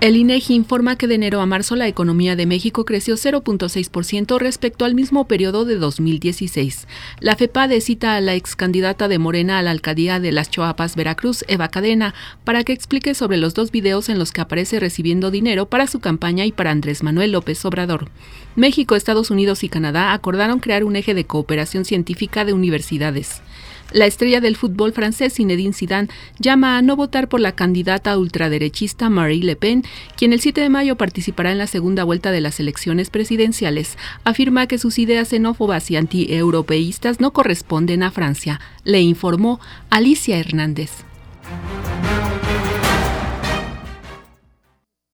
El INEGI informa que de enero a marzo la economía de México creció 0.6% respecto al mismo periodo de 2016. La FEPADE cita a la ex candidata de Morena a la alcaldía de Las Choapas, Veracruz, Eva Cadena, para que explique sobre los dos videos en los que aparece recibiendo dinero para su campaña y para Andrés Manuel López Obrador. México, Estados Unidos y Canadá acordaron crear un eje de cooperación científica de universidades. La estrella del fútbol francés Zinedine Zidane llama a no votar por la candidata ultraderechista Marie Le Pen, quien el 7 de mayo participará en la segunda vuelta de las elecciones presidenciales. Afirma que sus ideas xenófobas y antieuropeístas no corresponden a Francia, le informó Alicia Hernández.